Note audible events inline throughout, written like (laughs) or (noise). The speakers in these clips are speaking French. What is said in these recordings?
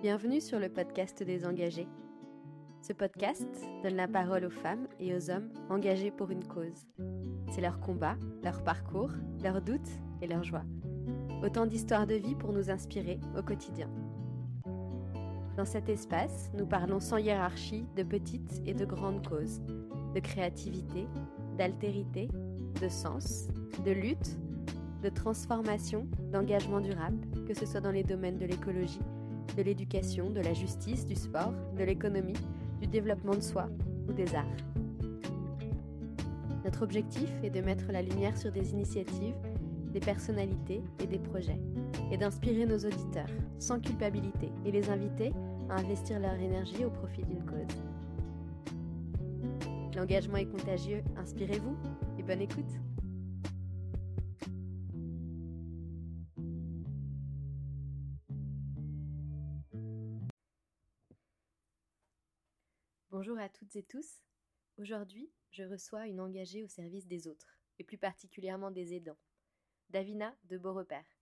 Bienvenue sur le podcast des engagés. Ce podcast donne la parole aux femmes et aux hommes engagés pour une cause. C'est leur combat, leur parcours, leurs doutes et leurs joies. Autant d'histoires de vie pour nous inspirer au quotidien. Dans cet espace, nous parlons sans hiérarchie de petites et de grandes causes, de créativité, d'altérité, de sens, de lutte, de transformation, d'engagement durable, que ce soit dans les domaines de l'écologie, de l'éducation, de la justice, du sport, de l'économie, du développement de soi ou des arts. Notre objectif est de mettre la lumière sur des initiatives, des personnalités et des projets, et d'inspirer nos auditeurs, sans culpabilité, et les inviter à investir leur énergie au profit d'une cause. L'engagement est contagieux, inspirez-vous et bonne écoute. Et tous. Aujourd'hui, je reçois une engagée au service des autres, et plus particulièrement des aidants, Davina de Beaurepaire.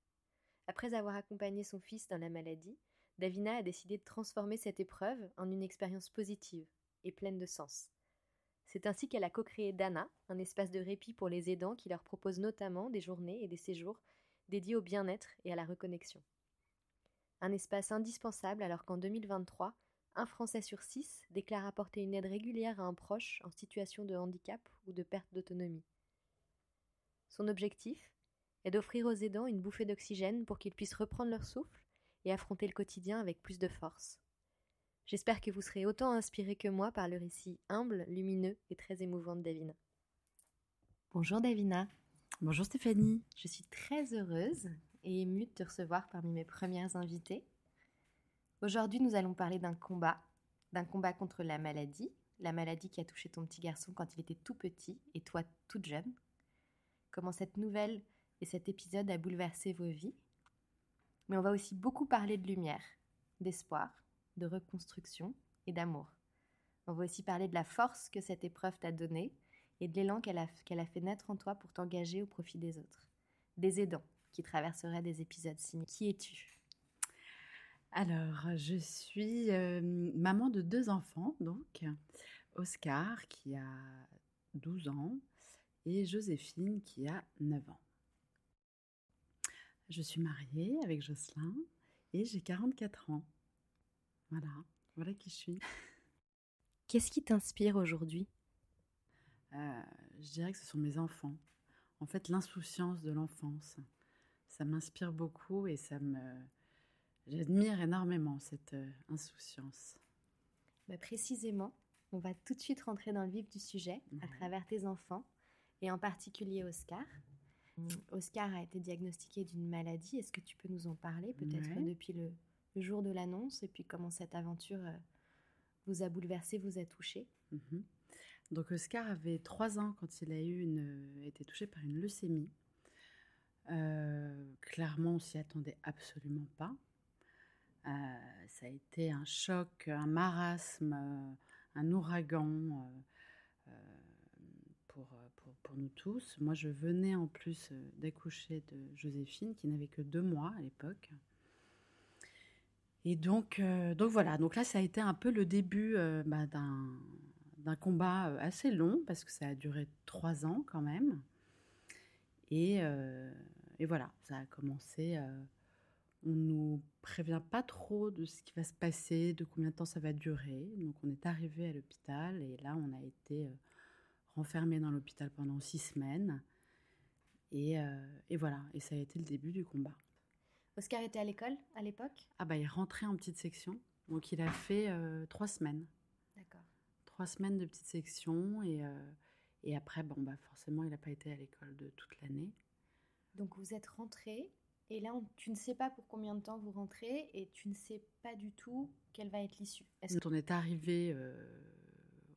Après avoir accompagné son fils dans la maladie, Davina a décidé de transformer cette épreuve en une expérience positive et pleine de sens. C'est ainsi qu'elle a co-créé Dana, un espace de répit pour les aidants qui leur propose notamment des journées et des séjours dédiés au bien-être et à la reconnexion. Un espace indispensable alors qu'en 2023, un Français sur six déclare apporter une aide régulière à un proche en situation de handicap ou de perte d'autonomie. Son objectif est d'offrir aux aidants une bouffée d'oxygène pour qu'ils puissent reprendre leur souffle et affronter le quotidien avec plus de force. J'espère que vous serez autant inspiré que moi par le récit humble, lumineux et très émouvant de Davina. Bonjour Davina. Bonjour Stéphanie. Je suis très heureuse et émue de te recevoir parmi mes premières invitées. Aujourd'hui, nous allons parler d'un combat, d'un combat contre la maladie, la maladie qui a touché ton petit garçon quand il était tout petit et toi toute jeune. Comment cette nouvelle et cet épisode a bouleversé vos vies. Mais on va aussi beaucoup parler de lumière, d'espoir, de reconstruction et d'amour. On va aussi parler de la force que cette épreuve t'a donnée et de l'élan qu'elle a, a fait naître en toi pour t'engager au profit des autres, des aidants qui traverseraient des épisodes similaires. Qui es-tu? Alors, je suis euh, maman de deux enfants, donc Oscar qui a 12 ans et Joséphine qui a 9 ans. Je suis mariée avec Jocelyn et j'ai 44 ans. Voilà, voilà qui je suis. Qu'est-ce qui t'inspire aujourd'hui? Euh, Je dirais que ce sont mes enfants. En fait, l'insouciance de l'enfance. Ça m'inspire beaucoup et ça me, J'admire énormément cette euh, insouciance. Bah, précisément, on va tout de suite rentrer dans le vif du sujet à travers tes enfants et en particulier Oscar. Mm. Oscar a été diagnostiqué d'une maladie. Est-ce que tu peux nous en parler peut-être depuis le, jour de l'annonce et puis comment cette aventure euh, vous a bouleversé, vous a touché? Mhm. Donc Oscar avait trois ans quand il a eu une, été touché par une leucémie. Euh, clairement, on s'y attendait absolument pas. Euh, ça a été un choc, un marasme, euh, un ouragan euh, pour, pour, nous tous. Moi, je venais en plus d'accoucher de Joséphine, qui n'avait que deux mois à l'époque. Et donc, donc voilà, donc là, ça a été un peu le début bah, d'un combat assez long, parce que ça a duré trois ans quand même. Et, et voilà, ça a commencé on nous prévient pas trop de ce qui va se passer, de combien de temps ça va durer. Donc on est arrivé à l'hôpital et là on a été euh, renfermé dans l'hôpital pendant six semaines. Euh, et, voilà, et ça a été le début du combat. Oscar était à l'école à l'époque? Ah bah il rentrait en petite section, donc il a fait euh, trois semaines. D'accord. Trois semaines de petite section et, et après bon bah forcément il n'a pas été à l'école de toute l'année. Donc vous êtes rentré et là, tu ne sais pas pour combien de temps vous rentrez et tu ne sais pas du tout quelle va être l'issue. Quand on est arrivé, euh,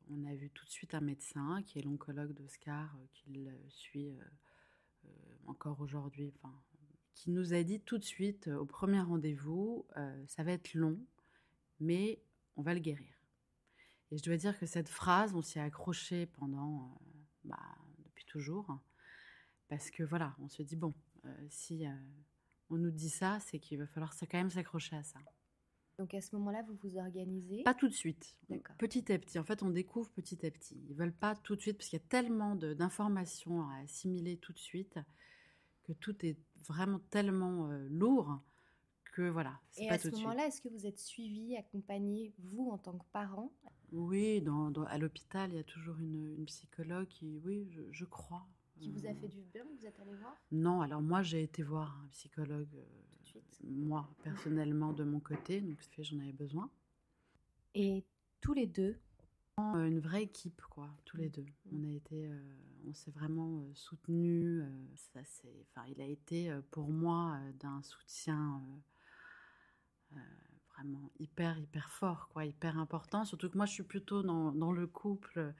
on a vu tout de suite un médecin qui est l'oncologue d'Oscar, euh, qui le suit euh, encore aujourd'hui, enfin, qui nous a dit tout de suite au premier rendez-vous, ça va être long, mais on va le guérir. Et je dois dire que cette phrase, on s'y est accroché pendant, bah, depuis toujours, parce que voilà, on se dit bon, si on nous dit ça, c'est qu'il va falloir quand même s'accrocher à ça. Donc à ce moment-là, vous vous organisez? Pas tout de suite. Petit à petit. En fait, on découvre petit à petit. Ils veulent pas tout de suite parce qu'il y a tellement d'informations à assimiler tout de suite que tout est vraiment tellement euh, lourd que voilà. Et pas à ce moment-là, est-ce que vous êtes suivi, accompagné, vous en tant que parent? Oui, dans, dans- à l'hôpital, il y a toujours une, une psychologue qui, oui, je, je crois. Qui vous a Euh, fait du bien Vous êtes allé voir? Non, alors moi j'ai été voir un psychologue, euh, tout de suite moi (laughs) personnellement de mon côté, donc ça fait j'en avais besoin. Et tous les deux, Euh, Une vraie équipe, quoi, tous les Mm. deux. On a été, euh, on s'est vraiment euh, soutenus. euh, ça c'est, enfin, il a été euh, pour moi euh, d'un soutien euh, euh, vraiment hyper hyper fort, quoi, hyper important. Surtout que moi je suis plutôt dans, dans le couple, euh,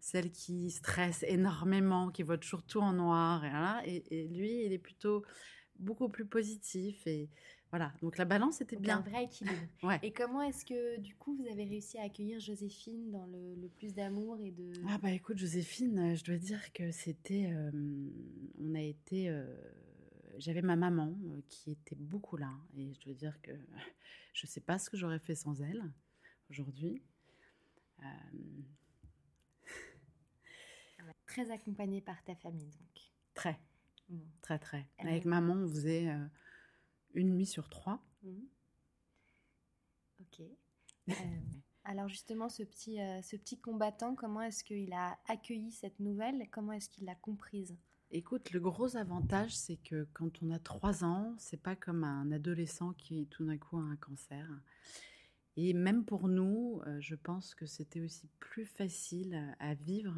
celle qui stresse énormément, qui voit toujours tout en noir, et, voilà. et, et lui il est plutôt beaucoup plus positif et voilà. Donc la balance était donc a un bien. vrai équilibre. (laughs) Ouais. Et comment est-ce que du coup vous avez réussi à accueillir Joséphine dans le, le plus d'amour et de... Ah bah écoute Joséphine, euh, je dois dire que c'était, euh, on a été, euh, j'avais ma maman euh, qui était beaucoup là et je dois dire que (laughs) je sais pas ce que j'aurais fait sans elle aujourd'hui. Euh, (laughs) Très accompagnée par ta famille donc. très, Bon. très, très. Elle Avec est- maman, on faisait euh, une nuit sur trois. Mhm. Ok. Euh, (laughs) alors justement, ce petit, euh, ce petit combattant, comment est-ce qu'il a accueilli cette nouvelle? Comment est-ce qu'il l'a comprise? Écoute, le gros avantage, c'est que quand on a trois ans, c'est pas comme un adolescent qui tout d'un coup a un cancer. Et même pour nous, euh, je pense que c'était aussi plus facile à, vivre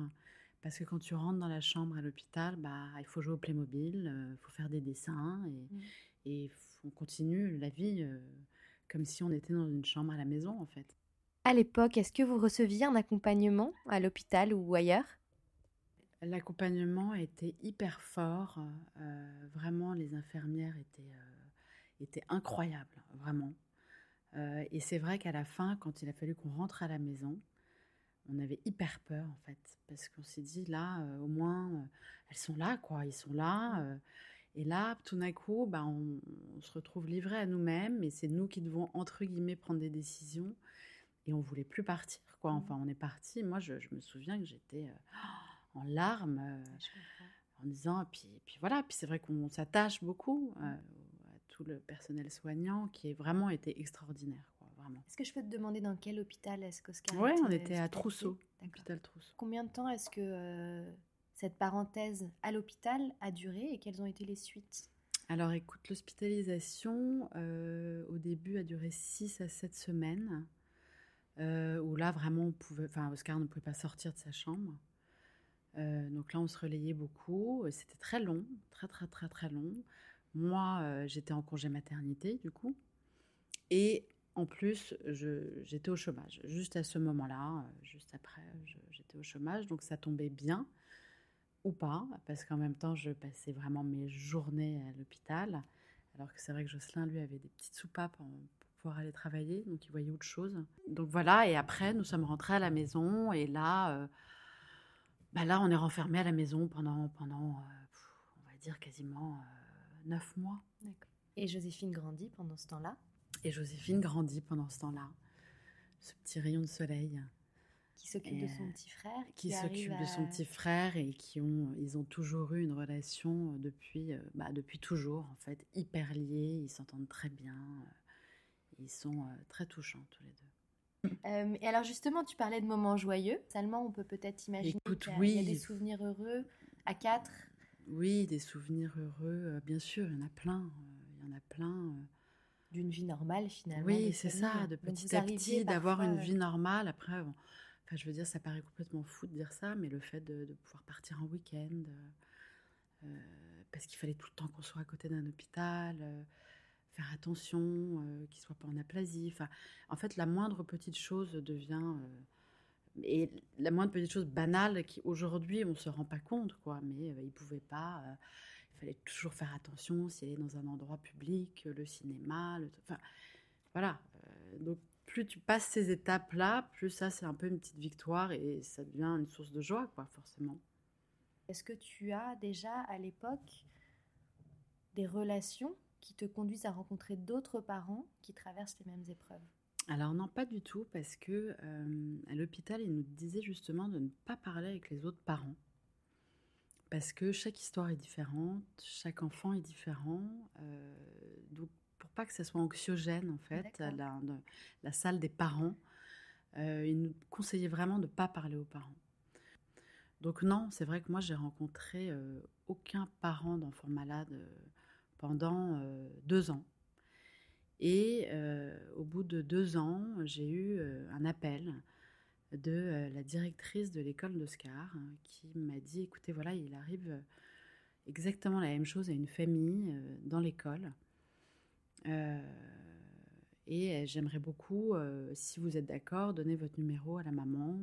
parce que quand tu rentres dans la chambre à l'hôpital, bah, il faut jouer au Playmobil, il faut faire des dessins et, Mm. et f- on continue la vie euh, comme si on était dans une chambre à la maison en fait. À l'époque, est-ce que vous receviez un accompagnement à l'hôpital ou ailleurs? L'accompagnement était hyper fort. euh, vraiment, les infirmières étaient, euh, étaient incroyables, vraiment. Euh, et c'est vrai qu'à la fin, quand il a fallu qu'on rentre à la maison, on avait hyper peur, en fait. Parce qu'on s'est dit, là, au moins, elles sont là, quoi. Ils sont là. et là, tout d'un coup, bah, on, on se retrouve livrés à nous-mêmes. Et c'est nous qui devons, entre guillemets, prendre des décisions. Et on voulait plus partir, quoi. Enfin, on est parti. Moi, je, je me souviens que j'étais... en larmes euh, en disant puis puis voilà puis c'est vrai qu'on s'attache beaucoup euh, à tout le personnel soignant qui est vraiment été extraordinaire quoi vraiment. Est-ce que je peux te demander dans quel hôpital est-ce qu'Oscar ouais on était à Trousseau D'accord. hôpital Trousseau. Combien de temps est-ce que euh, cette parenthèse à l'hôpital a duré et quelles ont été les suites? Alors écoute l'hospitalisation euh, au début a duré 6 à 7 semaines euh, où là vraiment on pouvait enfin Oscar ne pouvait pas sortir de sa chambre Euh, donc là, on se relayait beaucoup. Euh, C'était très long, très très très très long. Moi, euh, j'étais en congé maternité, du coup. Et en plus, j'étais au chômage. Juste à ce moment-là, juste après, j'étais au chômage. Donc ça tombait bien, ou pas, parce qu'en même temps, je passais vraiment mes journées à l'hôpital. Alors que c'est vrai que Jocelyn, lui, avait des petites soupapes pour pouvoir aller travailler. Donc il voyait autre chose. Donc voilà, et après, nous sommes rentrés à la maison. Et là... bah là, on est renfermé à la maison pendant, pendant euh, pff, on va dire, quasiment euh, neuf mois. Et Joséphine grandit pendant ce temps-là? Et Joséphine grandit pendant ce temps-là. Ce petit rayon de soleil qui s'occupe de son petit frère qui s'occupe de son petit frère et qui ont, ils ont toujours eu une relation depuis, euh, bah, depuis toujours, en fait, hyper liés. Ils s'entendent très bien. Ils sont très touchants, tous les deux. Euh, et alors justement, tu parlais de moments joyeux. Seulement, on peut peut-être imaginer qu'il y, il y a oui. des souvenirs heureux à quatre. Oui, des souvenirs heureux, euh, bien sûr, il y en a plein. euh, Il y en a plein. d'une vie normale finalement. Oui, c'est ça, de petit à petit, d'avoir une vie normale. Après, bon, enfin, je veux dire, ça paraît complètement fou de dire ça, mais le fait de, de pouvoir partir en week-end, euh, parce qu'il fallait tout le temps qu'on soit à côté d'un hôpital, euh, faire attention, euh, qu'il ne soit pas en aplasie. Enfin, en fait, la moindre petite chose devient... euh, et la moindre petite chose banale qui aujourd'hui on ne se rend pas compte, quoi, mais euh, il ne pouvait pas... il fallait toujours faire attention s'il est dans un endroit public, le cinéma, le, enfin, voilà. donc, plus tu passes ces étapes-là, plus ça, c'est un peu une petite victoire et ça devient une source de joie, quoi, forcément. Est-ce que tu as déjà à l'époque des relations qui te conduisent à rencontrer d'autres parents qui traversent les mêmes épreuves Alors non, pas du tout, parce que euh, à l'hôpital, ils nous disaient justement de ne pas parler avec les autres parents. Parce que chaque histoire est différente, chaque enfant est différent. euh, donc, pour pas que ça soit anxiogène, en fait, la, de- la salle des parents, euh, ils nous conseillaient vraiment de ne pas parler aux parents. Donc non, c'est vrai que moi, j'ai rencontré aucun parent d'enfant malade pendant euh, deux ans. Et euh, au bout de deux ans, j'ai eu euh, un appel de la directrice de l'école d'Oscar hein, qui m'a dit, écoutez, voilà, il arrive exactement la même chose à une famille dans l'école. Et j'aimerais beaucoup, si vous êtes d'accord, donner votre numéro à la maman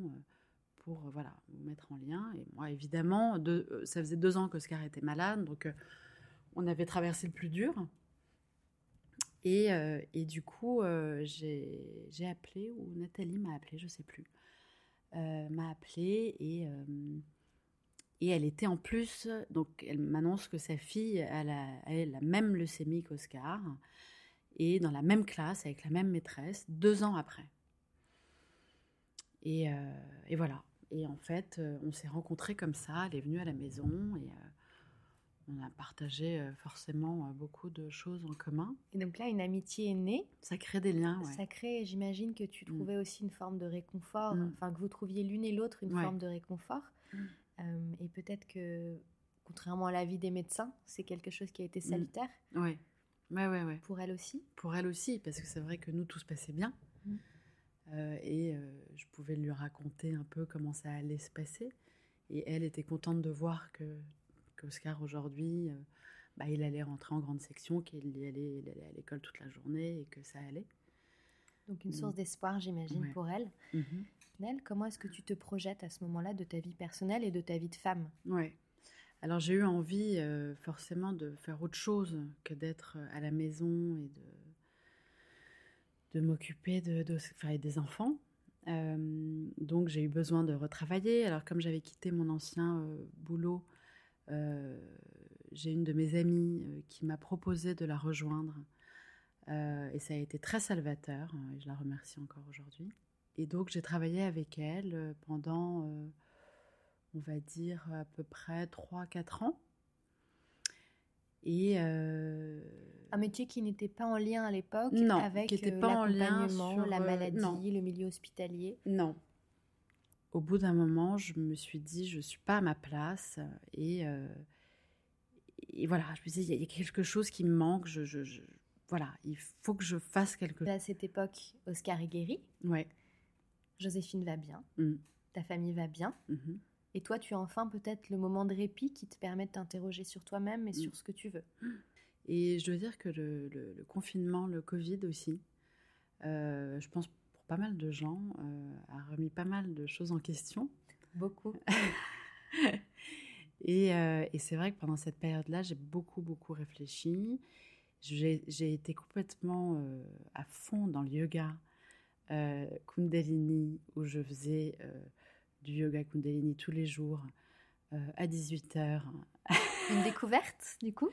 pour voilà, vous mettre en lien. Et moi, évidemment, ça faisait deux ans qu'Oscar était malade, donc on avait traversé le plus dur. Et, euh, et du coup, euh, j'ai appelé, ou Nathalie m'a appelé, je sais plus, euh, m'a appelé et, euh, et elle était en plus, donc elle m'annonce que sa fille elle a, elle a la même leucémie qu'Oscar et dans la même classe avec la même maîtresse deux ans après. Et, et voilà. Et en fait, on s'est rencontrés comme ça. Elle est venue à la maison et on a partagé euh, forcément euh, beaucoup de choses en commun. Et donc là, une amitié est née. Ça crée des liens. ouais. Ça crée, j'imagine que tu Mm. trouvais aussi une forme de réconfort, Mm. enfin que vous trouviez l'une et l'autre une Ouais. forme de réconfort. Mm. Euh, et peut-être que, contrairement à l'avis des médecins, c'est quelque chose qui a été salutaire Ouais. Ouais, ouais, ouais. pour elle aussi. Pour elle aussi, parce que c'est vrai que nous, tout se passait bien. Euh, et euh, je pouvais lui raconter un peu comment ça allait se passer. Et elle était contente de voir que qu'Oscar aujourd'hui, euh, bah, il allait rentrer en grande section, qu'il y allait, il allait à l'école toute la journée et que ça allait. Donc une Mm. source d'espoir, j'imagine, Ouais. pour elle. Mhm. Nel, comment est-ce que tu te projettes à ce moment-là de ta vie personnelle et de ta vie de femme? Ouais. Alors j'ai eu envie euh, forcément de faire autre chose que d'être euh, à la maison et de, de m'occuper de, de- enfin, des enfants. Euh, donc j'ai eu besoin de retravailler. Alors comme j'avais quitté mon ancien euh, boulot, j'ai une de mes amies euh, qui m'a proposé de la rejoindre. Euh, et ça a été très salvateur, euh, et je la remercie encore aujourd'hui. Et donc j'ai travaillé avec elle euh, pendant, euh, on va dire, à peu près 3-4 ans. Et euh, Un métier qui n'était pas en lien à l'époque avec qui était euh, pas en lien l'accompagnement, sur, la euh, maladie, non. le milieu hospitalier? Non. Au bout d'un moment, je me suis dit, je suis pas à ma place. Et, euh, et voilà, je me y a- il y a quelque chose qui me manque. Je, je- je- voilà, il faut que je fasse quelque chose. À cette époque, Oscar est guéri, Ouais. Joséphine va bien, Mm. ta famille va bien. Mhm. Et toi, tu as enfin peut-être le moment de répit qui te permet de t'interroger sur toi-même et Mm. sur ce que tu veux. Et je dois dire que le, le- le confinement, le Covid aussi, euh, je pense pas mal de gens, euh, a remis pas mal de choses en question. Beaucoup. (laughs) Et, euh, et c'est vrai que pendant cette période-là, j'ai beaucoup, beaucoup réfléchi. J'ai été complètement euh, à fond dans le yoga Kundalini, où je faisais du yoga Kundalini tous les jours à 18h. (laughs) Une découverte, du coup?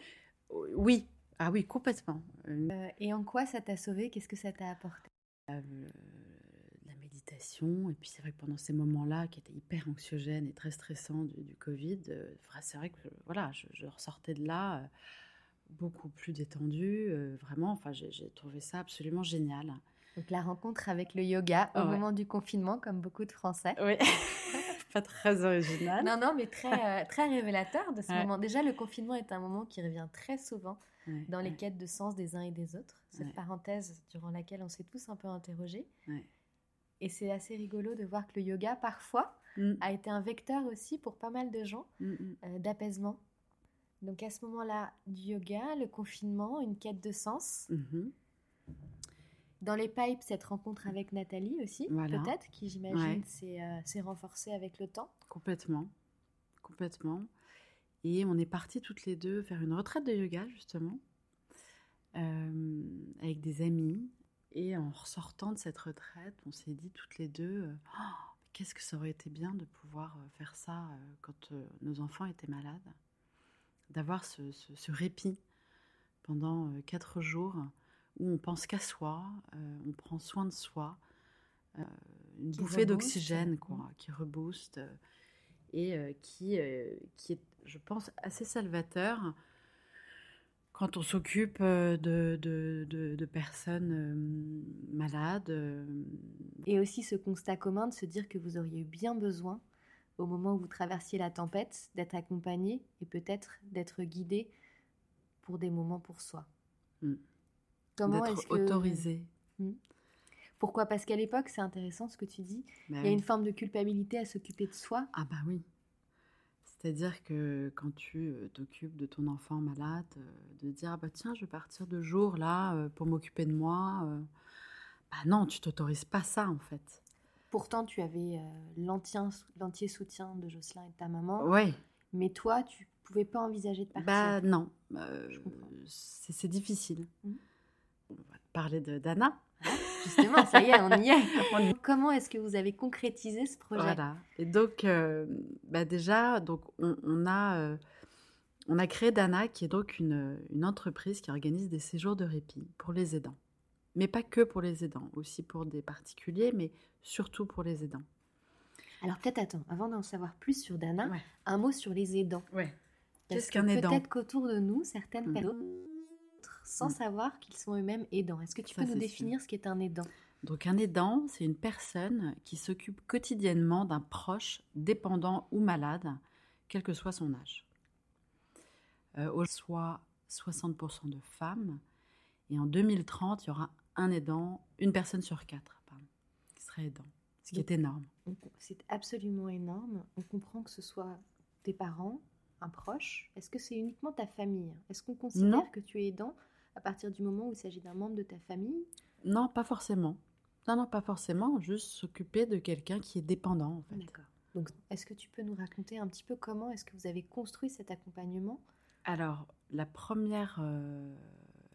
Oui, ah oui, complètement. Euh, Et en quoi ça t'a sauvé? Qu'est-ce que ça t'a apporté? Euh, Et puis c'est vrai que pendant ces moments-là, qui étaient hyper anxiogènes et très stressants du, du Covid, euh, c'est vrai que voilà, je, je ressortais de là euh, beaucoup plus détendue. euh, vraiment, enfin, j'ai trouvé ça absolument génial. Donc la rencontre avec le yoga au moment du confinement, comme beaucoup de Français. Oui, (laughs) pas très original. Non, non, mais très, très révélateur de ce Ouais. moment. Déjà, le confinement est un moment qui revient très souvent Ouais, dans les ouais, quêtes de sens des uns et des autres. Cette Ouais. parenthèse durant laquelle on s'est tous un peu interrogés. Et c'est assez rigolo de voir que le yoga, parfois, Mm, a été un vecteur aussi pour pas mal de gens mm, mm. euh, d'apaisement. Donc à ce moment-là, du yoga, le confinement, une quête de sens. Mhm. Dans les pipes, cette rencontre avec Nathalie aussi, Voilà. peut-être, qui j'imagine Ouais. euh, s'est renforcée avec le temps. Complètement, complètement. Et on est partis toutes les deux faire une retraite de yoga, justement, euh, avec des amis. Et en ressortant de cette retraite, on s'est dit toutes les deux, euh, Oh, qu'est-ce que ça aurait été bien de pouvoir euh, faire ça euh, quand nos enfants étaient malades, d'avoir ce, ce- ce répit pendant quatre jours où on pense qu'à soi, euh, on prend soin de soi, euh, une Qui bouffée d'oxygène, quoi, Mm. qui rebooste et euh, qui, qui est, je pense, assez salvateur quand on s'occupe euh, de, de, de- de personnes euh, malades. euh, Et aussi ce constat commun de se dire que vous auriez eu bien besoin, au moment où vous traversiez la tempête, d'être accompagné et peut-être d'être guidé pour des moments pour soi. Mm. Comment est-ce que... autorisé. Pourquoi? Parce qu'à l'époque, c'est intéressant ce que tu dis, Bah il y a oui. une forme de culpabilité à s'occuper de soi. Ah bah oui. C'est-à-dire que quand tu euh, t'occupes de ton enfant malade, euh, de dire ah bah tiens je vais partir deux jours là euh, pour m'occuper de moi, bah non tu t'autorises pas ça en fait. Pourtant, tu avais l'entier soutien de Jocelyn et de ta maman, Ouais. mais toi, tu pouvais pas envisager de partir. Bah non, euh, c'est difficile. Mhm. On va parler de d'Anna. Justement, ça y est, (laughs) on y est. Comment est-ce que vous avez concrétisé ce projet? Voilà. Et donc, euh, bah déjà, donc on, on a, euh, on a créé Dana, qui est donc une, une entreprise qui organise des séjours de répit pour les aidants. Mais pas que pour les aidants, aussi pour des particuliers, mais surtout pour les aidants. Alors peut-être attends, avant d'en savoir plus sur Dana, Ouais. un mot sur les aidants. Ouais. Qu'est-ce que qu'un aidant? Peut-être qu'autour de nous, certaines Mhm. personnes sans Mhm. savoir qu'ils sont eux-mêmes aidants. Est-ce que tu Ça, peux nous définir ce qu'est un aidant? Donc un aidant, c'est une personne qui s'occupe quotidiennement d'un proche dépendant ou malade, quel que soit son âge. Euh, soit 60% de femmes, et en 2030, il y aura un aidant, une personne sur quatre, pardon, qui serait aidant, ce qui Donc- est énorme. C'est absolument énorme. On comprend que ce soit tes parents, un proche. Est-ce que c'est uniquement ta famille? Est-ce qu'on considère Non. que tu es aidant? À partir du moment où il s'agit d'un membre de ta famille? Non, pas forcément. Non, non, pas forcément. Juste s'occuper de quelqu'un qui est dépendant, en fait. D'accord. Donc, est-ce que tu peux nous raconter un petit peu comment est-ce que vous avez construit cet accompagnement? Alors, la première, euh,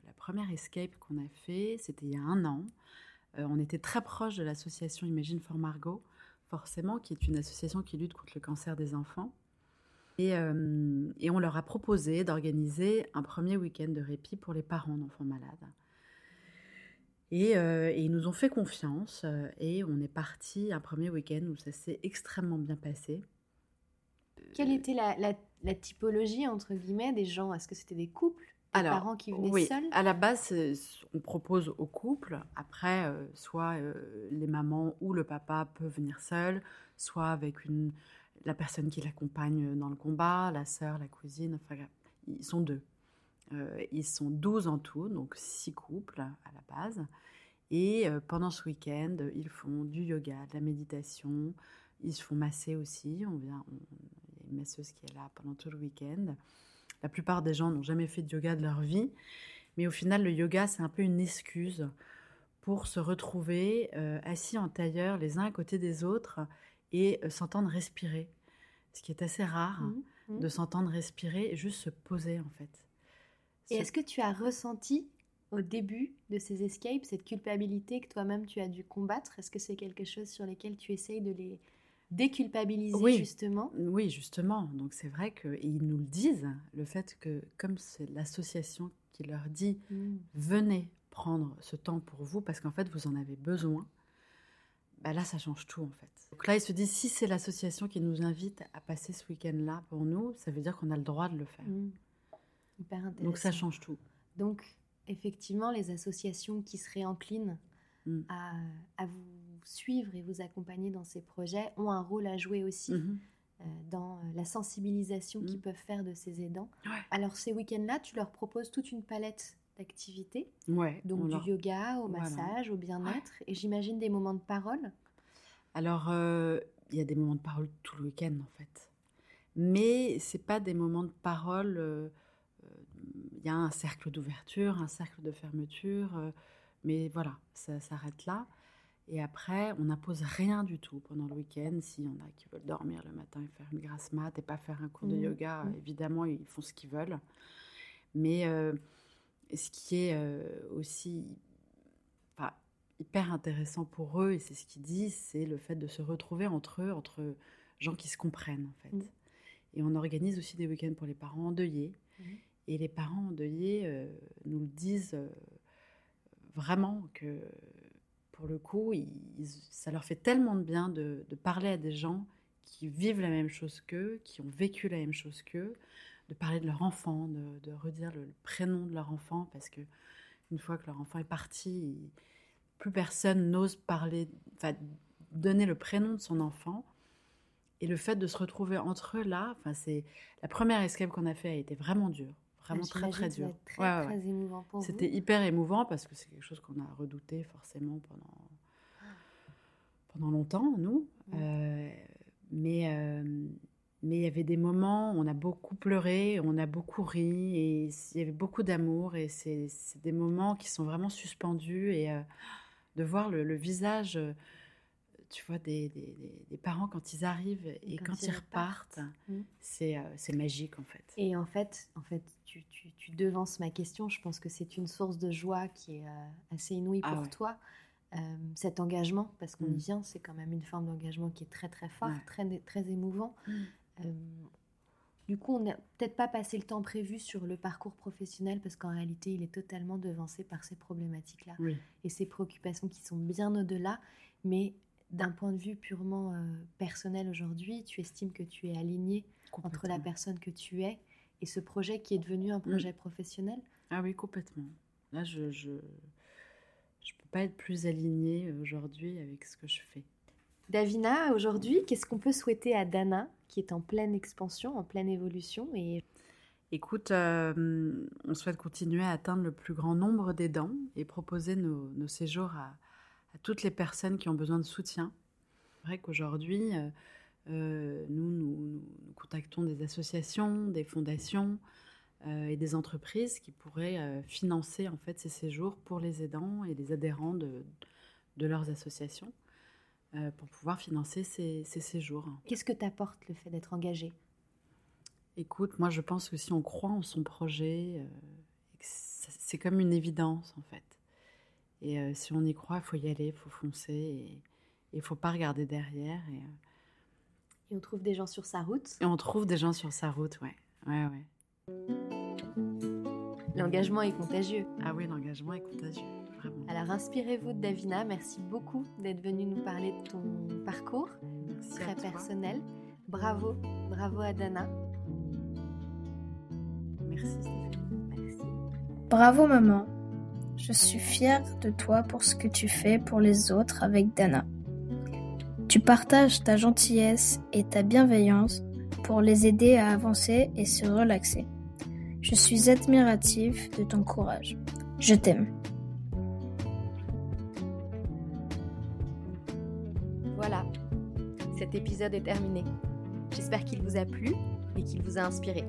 la première escape qu'on a fait, c'était il y a un an. Euh, on était très proche de l'association Imagine for Margot, forcément, qui est une association qui lutte contre le cancer des enfants. Et, euh, et on leur a proposé d'organiser un premier week-end de répit pour les parents d'enfants malades. Et, euh, et ils nous ont fait confiance euh, et on est parti un premier week-end où ça s'est extrêmement bien passé. Quelle était la, la- la typologie, entre guillemets, des gens? Est-ce que c'était des couples Des Alors, parents qui venaient oui, seuls? à la base, on propose aux couples. Après, euh, soit euh, les mamans ou le papa peuvent venir seuls, soit avec une, la personne qui l'accompagne dans le combat, la sœur, la cousine. Enfin, ils sont deux. Euh, ils sont 12 en tout, donc six couples à la base. Et euh, pendant ce week-end, ils font du yoga, de la méditation. Ils se font masser aussi. On vient, il y a une masseuse qui est là pendant tout le week-end. La plupart des gens n'ont jamais fait de yoga de leur vie, mais au final, le yoga, c'est un peu une excuse pour se retrouver euh, assis en tailleur les uns à côté des autres et euh, s'entendre respirer. Ce qui est assez rare, Mhm, mhm. de s'entendre respirer et juste se poser en fait. Et est-ce que tu as ressenti au début de ces escapes cette culpabilité que toi-même tu as dû combattre? Est-ce que c'est quelque chose sur lequel tu essayes de les déculpabiliser Oui. justement? Oui, justement. Donc c'est vrai qu'ils nous le disent, le fait que comme c'est l'association qui leur dit Mm. venez prendre ce temps pour vous parce qu'en fait vous en avez besoin, bah là ça change tout en fait. Donc là ils se disent si c'est l'association qui nous invite à passer ce week-end-là pour nous, ça veut dire qu'on a le droit de le faire. Mm. Hyper intéressant. Donc ça change tout. Donc, effectivement, les associations qui seraient enclines Mm. à, à vous suivre et vous accompagner dans ces projets ont un rôle à jouer aussi Mhm. euh, dans euh, la sensibilisation qu'ils Mm. peuvent faire de ces aidants. Ouais. Alors, ces week-ends-là, tu leur proposes toute une palette d'activités, Ouais. donc on du leur- yoga au Voilà. massage, au bien-être, et j'imagine des moments de parole. Alors, euh, il y a des moments de parole tout le week-end, en fait. Mais c'est pas des moments de parole. euh, euh, Il y a un cercle d'ouverture, un cercle de fermeture, mais voilà, ça s'arrête là. Et après, on n'impose rien du tout pendant le week-end. S'il y en a qui veulent dormir le matin et faire une grasse mat et pas faire un cours de Mhm. yoga, Mhm. évidemment, ils font ce qu'ils veulent. Mais euh, ce qui est euh, aussi enfin, hyper intéressant pour eux, et c'est ce qu'ils disent, c'est le fait de se retrouver entre eux, entre gens qui se comprennent en fait. Mhm. Et on organise aussi des week-ends pour les parents endeuillés. Mhm. Et les parents endeuillés euh, nous le disent, euh, vraiment que pour le coup, ça leur fait tellement de bien de, parler à des gens qui vivent la même chose qu'eux, qui ont vécu la même chose qu'eux, de parler de leur enfant, de, redire le, prénom de leur enfant, parce que une fois que leur enfant est parti, plus personne n'ose parler, enfin, donner le prénom de son enfant. Et le fait de se retrouver entre eux là, enfin, c'est la première escape qu'on a fait a été vraiment dure, vraiment très très dure. Très, très émouvant pour C'était hyper émouvant parce que c'est quelque chose qu'on a redouté forcément pendant pendant longtemps, nous. Euh, mais euh, mais il y avait des moments où on a beaucoup pleuré, on a beaucoup ri, et il y avait beaucoup d'amour, et c'est des moments qui sont vraiment suspendus, et euh, de voir le, visage, tu vois, des, des, des, parents quand ils arrivent et, quand, ils, repartent, mmh. c'est magique en fait. Et en fait, en fait tu, tu, tu, devances ma question, je pense que c'est une source de joie qui est assez inouïe ah pour toi. Euh, cet engagement, parce qu'on y mmh. vient, c'est quand même une forme d'engagement qui est très très fort, très, très émouvant. Mmh. Euh, du coup, on n'a peut-être pas passé le temps prévu sur le parcours professionnel parce qu'en réalité, il est totalement devancé par ces problématiques-là et ces préoccupations qui sont bien au-delà. Mais d'un point de vue purement euh, personnel aujourd'hui, tu estimes que tu es aligné entre la personne que tu es et ce projet qui est devenu un projet professionnel? Ah oui, complètement. Là, je, je peux pas être plus alignée aujourd'hui avec ce que je fais. Davina, aujourd'hui, qu'est-ce qu'on peut souhaiter à Dana, qui est en pleine expansion, en pleine évolution et... Écoute, euh, on souhaite continuer à atteindre le plus grand nombre d'aidants et proposer nos, séjours à, toutes les personnes qui ont besoin de soutien. C'est vrai qu'aujourd'hui, euh, euh, nous, nous, contactons des associations, des fondations, et des entreprises qui pourraient financer en fait ces séjours pour les aidants et les adhérents de, leurs associations pour pouvoir financer ces, ces séjours. Qu'est-ce que t'apporte le fait d'être engagé? Écoute, moi je pense que si on croit en son projet, c'est comme une évidence en fait. Et si on y croit, il faut y aller, il faut foncer et il ne faut pas regarder derrière. Et, et on trouve des gens sur sa route? Et on trouve des gens sur sa route, ouais. Ouais, ouais. L'engagement est contagieux. Ah oui, l'engagement est contagieux. Alors inspirez-vous de Davina. Merci beaucoup d'être venu nous parler de ton parcours très personnel. Bravo, bravo à Dana. Merci Merci. Bravo maman. Je suis fière de toi pour ce que tu fais pour les autres avec Dana. Tu partages ta gentillesse et ta bienveillance pour les aider à avancer et se relaxer. Je suis admirative de ton courage. Je t'aime. Cet épisode est terminé. J'espère qu'il vous a plu et qu'il vous a inspiré.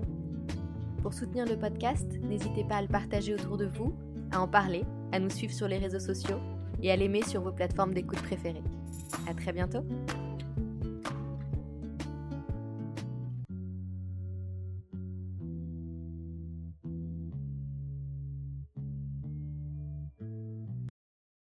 Pour soutenir le podcast, n'hésitez pas à le partager autour de vous, à en parler, à nous suivre sur les réseaux sociaux et à l'aimer sur vos plateformes d'écoute préférées. À très bientôt!